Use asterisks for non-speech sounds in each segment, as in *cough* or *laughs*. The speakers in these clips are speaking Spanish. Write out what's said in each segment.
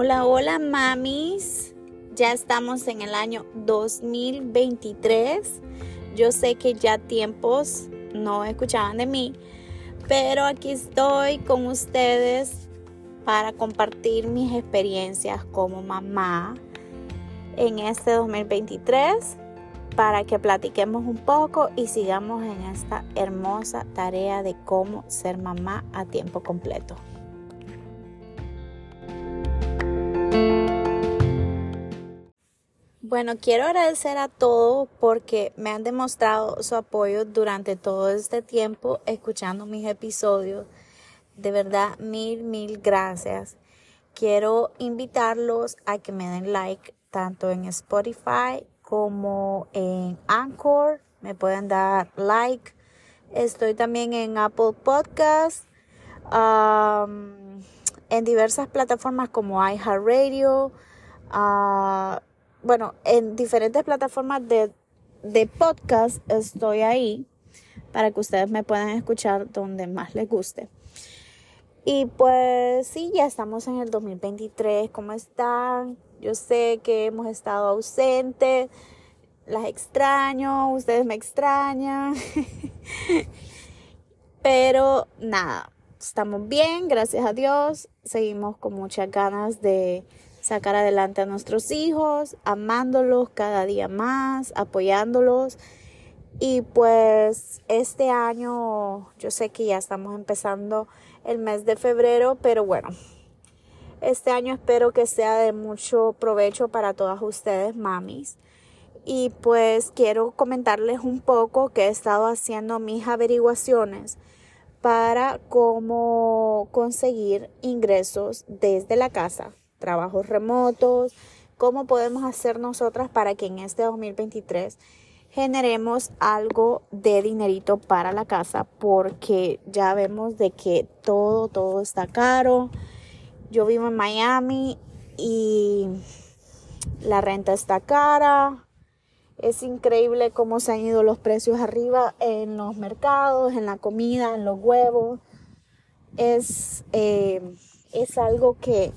Hola, hola mamis. Ya estamos en el año 2023. Yo sé que ya tiempos no escuchaban de mí, pero aquí estoy con ustedes para compartir mis experiencias como mamá en este 2023 para que platiquemos un poco y sigamos en esta hermosa tarea de cómo ser mamá a tiempo completo. Bueno, quiero agradecer a todos porque me han demostrado su apoyo durante todo este tiempo escuchando mis episodios. De verdad, mil, mil gracias. Quiero invitarlos a que me den like tanto en Spotify como en Anchor. Me pueden dar like. Estoy también en Apple Podcasts, en diversas plataformas como iHeartRadio. Uh, bueno, en diferentes plataformas de, de podcast estoy ahí para que ustedes me puedan escuchar donde más les guste. Y pues sí, ya estamos en el 2023. ¿Cómo están? Yo sé que hemos estado ausentes. Las extraño, ustedes me extrañan. *laughs* Pero nada, estamos bien, gracias a Dios. Seguimos con muchas ganas de sacar adelante a nuestros hijos, amándolos cada día más, apoyándolos. Y pues este año, yo sé que ya estamos empezando el mes de febrero, pero bueno, este año espero que sea de mucho provecho para todas ustedes, mamis. Y pues quiero comentarles un poco que he estado haciendo mis averiguaciones para cómo conseguir ingresos desde la casa trabajos remotos, cómo podemos hacer nosotras para que en este 2023 generemos algo de dinerito para la casa porque ya vemos de que todo, todo está caro. Yo vivo en Miami y la renta está cara. Es increíble cómo se han ido los precios arriba en los mercados, en la comida, en los huevos. Es, eh, es algo que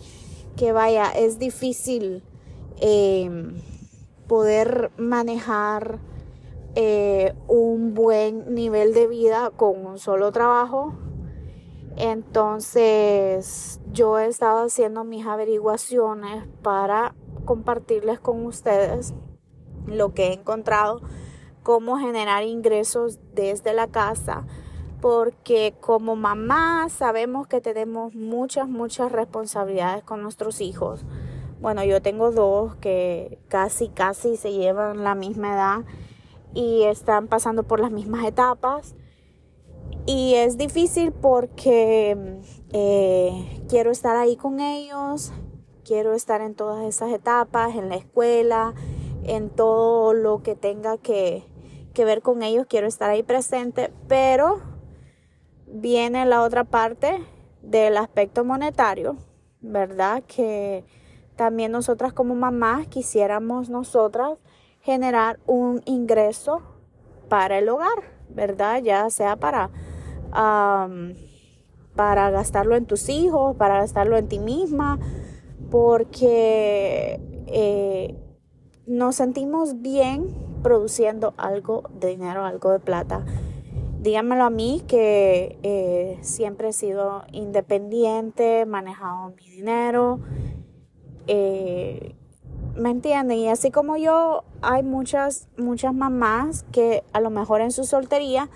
que vaya, es difícil em, poder manejar eh, un buen nivel de vida con un solo trabajo. Entonces yo he estado haciendo mis averiguaciones para compartirles con ustedes lo que he encontrado, cómo generar ingresos desde la casa porque como mamá sabemos que tenemos muchas, muchas responsabilidades con nuestros hijos. Bueno, yo tengo dos que casi, casi se llevan la misma edad y están pasando por las mismas etapas. Y es difícil porque eh, quiero estar ahí con ellos, quiero estar en todas esas etapas, en la escuela, en todo lo que tenga que, que ver con ellos, quiero estar ahí presente, pero viene la otra parte del aspecto monetario, ¿verdad? Que también nosotras como mamás quisiéramos nosotras generar un ingreso para el hogar, ¿verdad? Ya sea para, para gastarlo en tus hijos, para gastarlo en ti misma, porque eh, nos sentimos bien produciendo algo de dinero, algo de plata díganmelo a mí que eh, siempre he sido independiente, manejado mi dinero. Eh, ¿Me entienden? Y así como yo, hay muchas, muchas mamás que a lo mejor en su soltería,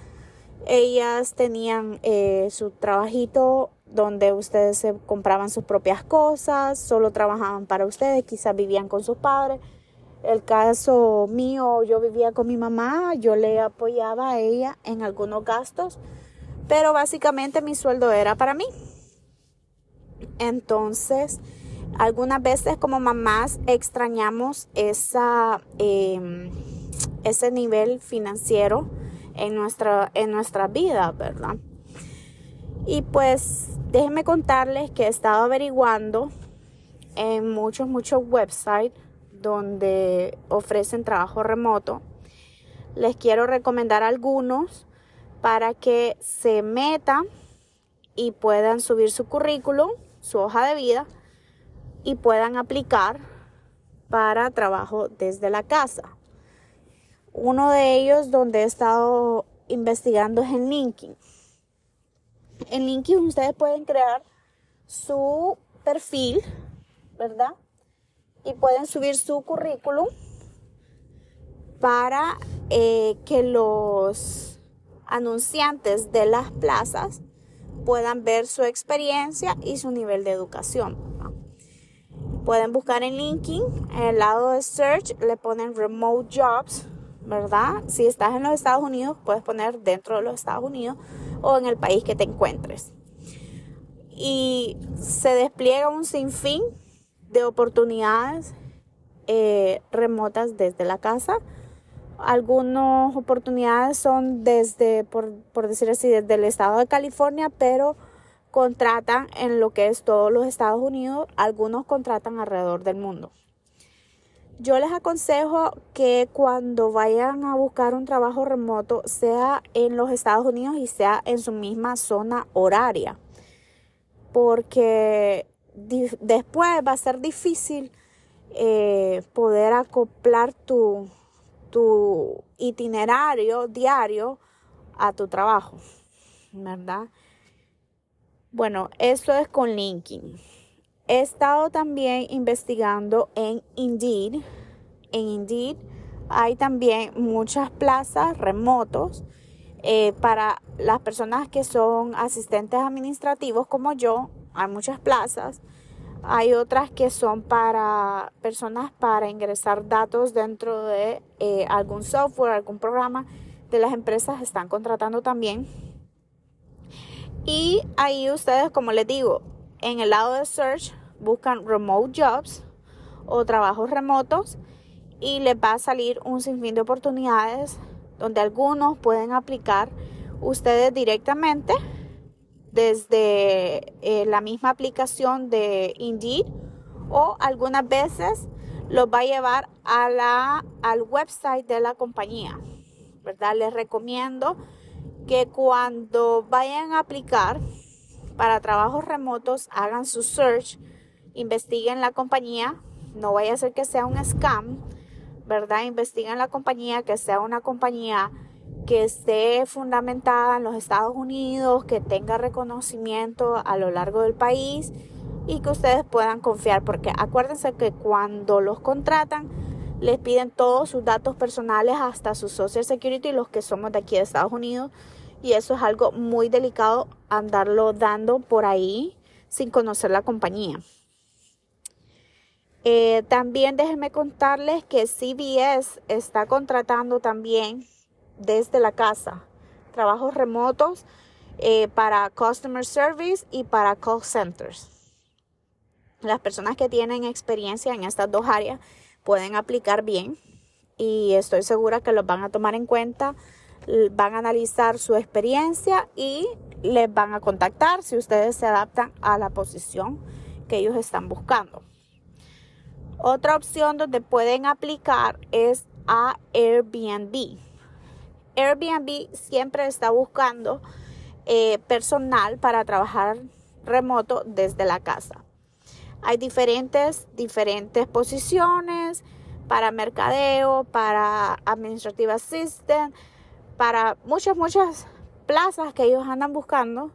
ellas tenían eh, su trabajito donde ustedes se compraban sus propias cosas, solo trabajaban para ustedes, quizás vivían con sus padres el caso mío, yo vivía con mi mamá, yo le apoyaba a ella en algunos gastos, pero básicamente mi sueldo era para mí. Entonces, algunas veces como mamás extrañamos em, ese nivel financiero en nuestra, en nuestra vida, ¿verdad? Y pues déjenme contarles que he estado averiguando en muchos, muchos websites donde ofrecen trabajo remoto. Les quiero recomendar algunos para que se metan y puedan subir su currículum, su hoja de vida y puedan aplicar para trabajo desde la casa. Uno de ellos donde he estado investigando es en LinkedIn. En LinkedIn ustedes pueden crear su perfil, ¿verdad? Y pueden subir su currículum para eh, que los anunciantes de las plazas puedan ver su experiencia y su nivel de educación. Pueden buscar en LinkedIn, en el lado de search le ponen remote jobs, ¿verdad? Si estás en los Estados Unidos, puedes poner dentro de los Estados Unidos o en el país que te encuentres. Y se despliega un sinfín de oportunidades eh, remotas desde la casa algunas oportunidades son desde, por, decir así, desde el estado de California, pero contratan en lo que es todos los Estados Unidos, algunos contratan alrededor del mundo. Yo les aconsejo que cuando vayan a buscar un trabajo remoto sea en los Estados Unidos y sea en su misma zona horaria, porque después va a ser difícil eh, poder acoplar tu, tu itinerario diario a tu trabajo, ¿verdad? Bueno, eso es con LinkedIn. He estado también investigando en Indeed. En Indeed hay también muchas plazas remotos eh, para las personas que son asistentes administrativos como yo. Hay muchas plazas hay otras que son para personas para ingresar datos dentro de eh, algún software, algún programa de las empresas están contratando también. Y ahí ustedes, como les digo, en el lado de search buscan remote jobs o trabajos remotos y les va a salir un sinfín de oportunidades donde algunos pueden aplicar ustedes directamente desde eh, la misma aplicación de Indeed o algunas veces los va a llevar a al website de la compañía. ¿verdad? Les recomiendo que cuando vayan a aplicar para trabajos remotos hagan su search, investiguen la compañía, no vaya a ser que sea un scam, ¿verdad? Investiguen la compañía, que sea una compañía que esté fundamentada en los Estados Unidos, que tenga reconocimiento a lo largo del país y que ustedes puedan confiar, porque acuérdense que cuando los contratan, les piden todos sus datos personales, hasta su Social Security, los que somos de aquí de Estados Unidos, y eso es algo muy delicado andarlo dando por ahí sin conocer la compañía. Eh, también déjenme contarles que CBS está contratando también desde la casa, trabajos remotos eh, para customer service y para call centers. Las personas que tienen experiencia en estas dos áreas pueden aplicar bien y estoy segura que los van a tomar en cuenta, van a analizar su experiencia y les van a contactar si ustedes se adaptan a la posición que ellos están buscando. Otra opción donde pueden aplicar es a Airbnb. Airbnb siempre está buscando eh, personal para trabajar remoto desde la casa. Hay diferentes, diferentes posiciones para mercadeo, para administrative assistant, para muchas, muchas plazas que ellos andan buscando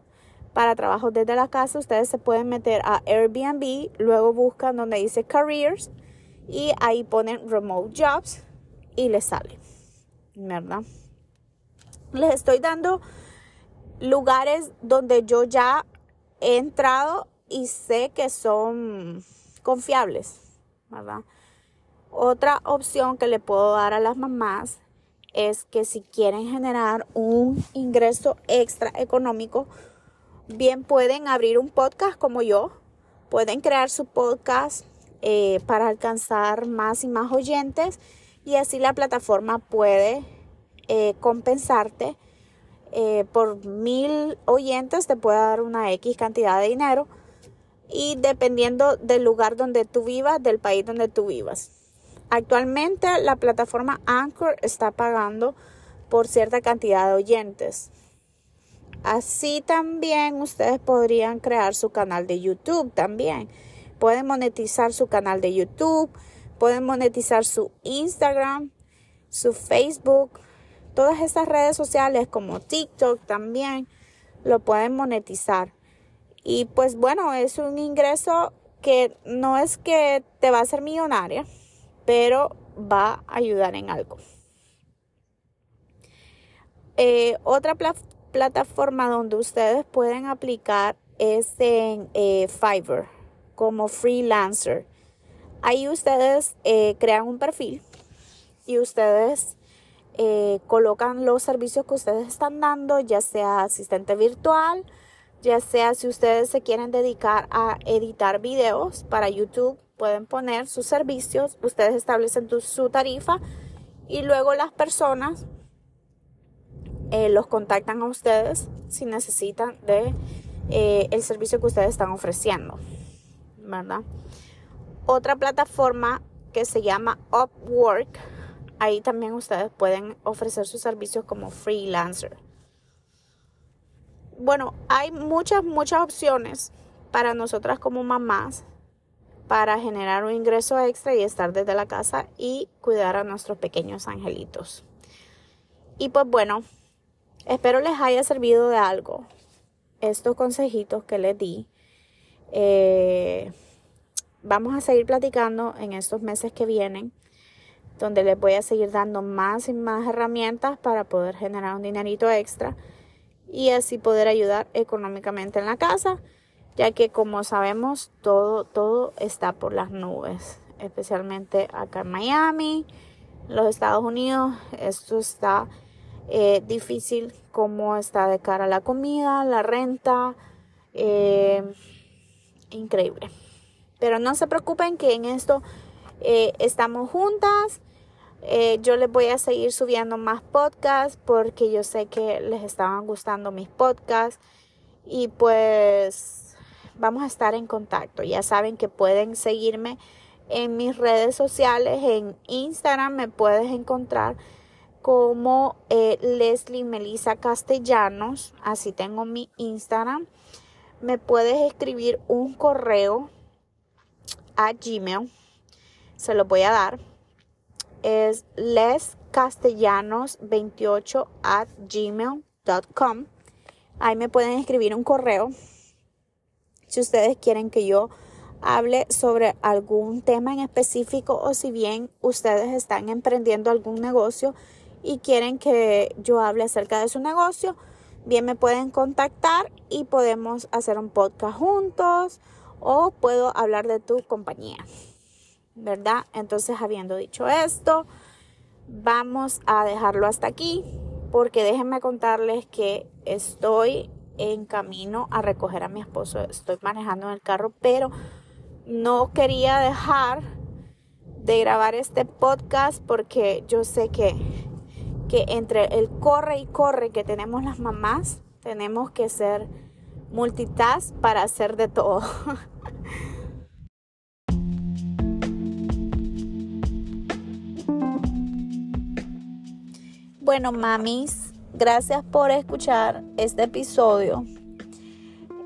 para trabajo desde la casa. Ustedes se pueden meter a Airbnb, luego buscan donde dice careers y ahí ponen remote jobs y les sale, ¿verdad? Les estoy dando lugares donde yo ya he entrado y sé que son confiables, ¿verdad? Otra opción que le puedo dar a las mamás es que si quieren generar un ingreso extra económico, bien pueden abrir un podcast como yo, pueden crear su podcast eh, para alcanzar más y más oyentes y así la plataforma puede eh, compensarte eh, por mil oyentes te puede dar una X cantidad de dinero y dependiendo del lugar donde tú vivas, del país donde tú vivas. Actualmente la plataforma Anchor está pagando por cierta cantidad de oyentes. Así también ustedes podrían crear su canal de YouTube también. pueden monetizar su canal de YouTube, pueden monetizar su Instagram, su Facebook, todas estas redes sociales como TikTok también lo pueden monetizar. Y pues bueno, es un ingreso que no es que te va a hacer millonaria, pero va a ayudar en algo. Eh, otra plataforma donde ustedes pueden aplicar es en eh, Fiverr como freelancer. Ahí ustedes eh, crean un perfil y ustedes colocan los servicios que ustedes están dando, ya sea asistente virtual, ya sea si ustedes se quieren dedicar a editar videos para YouTube, pueden poner sus servicios, ustedes establecen su tarifa y luego las personas eh, los contactan a ustedes si necesitan de eh, el servicio que ustedes están ofreciendo, ¿verdad? Otra plataforma que se llama Upwork, ahí también ustedes pueden ofrecer sus servicios como freelancer. Bueno, hay muchas, muchas opciones para nosotras como mamás para generar un ingreso extra y estar desde la casa y cuidar a nuestros pequeños angelitos. Y pues bueno, Espero les haya servido de algo estos consejitos que les di. Eh, vamos a seguir platicando en estos meses que vienen, donde les voy a seguir dando más y más herramientas para poder generar un dinerito extra y así poder ayudar económicamente en la casa, ya que como sabemos todo todo está por las nubes, especialmente acá en Miami, los Estados Unidos, esto está eh, difícil cómo está de cara la comida, la renta, eh, increíble. Pero no se preocupen que en esto eh, estamos juntas. Yo les voy a seguir subiendo más podcasts porque yo sé que les estaban gustando mis podcasts y pues vamos a estar en contacto. Ya saben que pueden seguirme en mis redes sociales, en Instagram me puedes encontrar como eh, Leslie Melissa Castellanos, así tengo mi Instagram. Me puedes escribir un correo a Gmail, se lo voy a dar. Es lescastellanos28 at gmail.com. Ahí me pueden escribir un correo si ustedes quieren que yo hable sobre algún tema en específico o si bien ustedes están emprendiendo algún negocio y quieren que yo hable acerca de su negocio, bien me pueden contactar y podemos hacer un podcast juntos o puedo hablar de tu compañía. ¿Verdad? Entonces, habiendo dicho esto, vamos a dejarlo hasta aquí porque déjenme contarles que estoy en camino a recoger a mi esposo. Estoy manejando en el carro, pero no quería dejar de grabar este podcast porque yo sé que que entre el corre y corre que tenemos las mamás, tenemos que ser multitask para hacer de todo. *laughs* bueno, mamis, gracias por escuchar este episodio.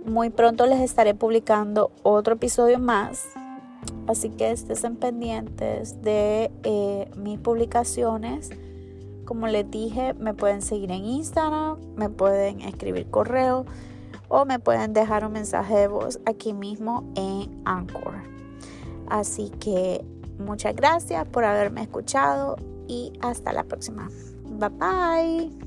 Muy pronto les estaré publicando otro episodio más. Así que estén pendientes de eh, mis publicaciones como les dije, me pueden seguir en Instagram, me pueden escribir correo o me pueden dejar un mensaje de voz aquí mismo en Anchor. Así que muchas gracias por haberme escuchado y hasta la próxima. Bye bye.